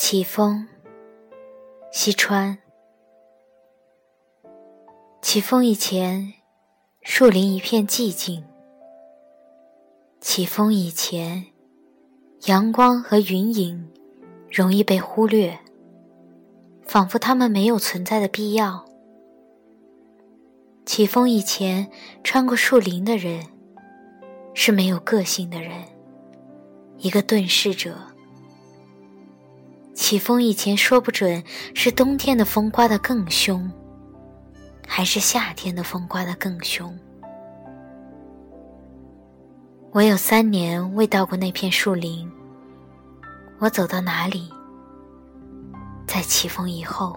起风，西川。起风以前，树林一片寂静。起风以前，阳光和云影容易被忽略，仿佛它们没有存在的必要。起风以前，穿过树林的人是没有个性的人，一个遁世者。起风以前，说不准是冬天的风刮得更凶，还是夏天的风刮得更凶。我有三年未到过那片树林，我走到哪里，在起风以后。